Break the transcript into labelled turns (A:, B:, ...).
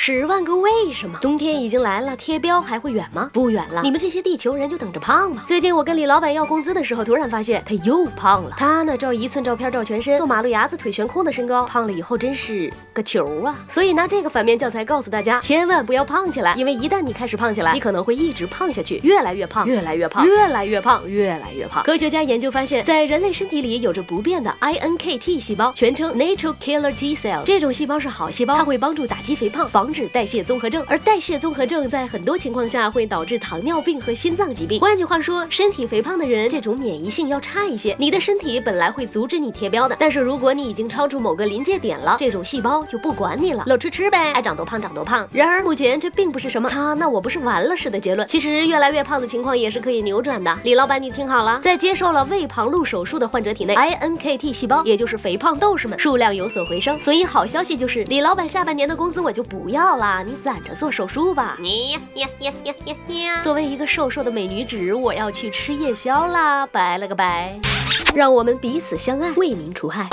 A: 十万个为什么？冬天已经来了，贴标还会远吗？不远了，你们这些地球人就等着胖吧。最近我跟李老板要工资的时候，突然发现他又胖了。他呢，照一寸照片照全身，做马路牙子腿悬空的身高，胖了以后真是个球啊！所以拿这个反面教材告诉大家，千万不要胖起来，因为一旦你开始胖起来，你可能会一直胖下去，越来越胖，越来越胖，越来越胖，越来越胖。科学家研究发现，在人类身体里有着不变的 iNKT 细胞，全称 Natural Killer T Cell。这种细胞是好细胞，它会帮助打击肥胖，防止代谢综合。症，而代谢综合症在很多情况下会导致糖尿病和心脏疾病。换句话说，身体肥胖的人，这种免疫性要差一些。你的身体本来会阻止你贴标的，但是如果你已经超出某个临界点了，这种细胞就不管你了，老吃吃呗，爱长多胖长多胖。然而目前这并不是什么擦，那我不是完了似的结论。其实越来越胖的情况也是可以扭转的。李老板，你听好了，在接受了胃旁路手术的患者体内，iNKT 细胞，也就是肥胖斗士们数量有所回升。所以好消息就是，李老板下半年的工资我就不要了，你攒。着做手术吧，你呀呀呀呀呀呀！作为一个瘦瘦的美女子，我要去吃夜宵啦，拜了个拜，让我们彼此相爱，为民除害。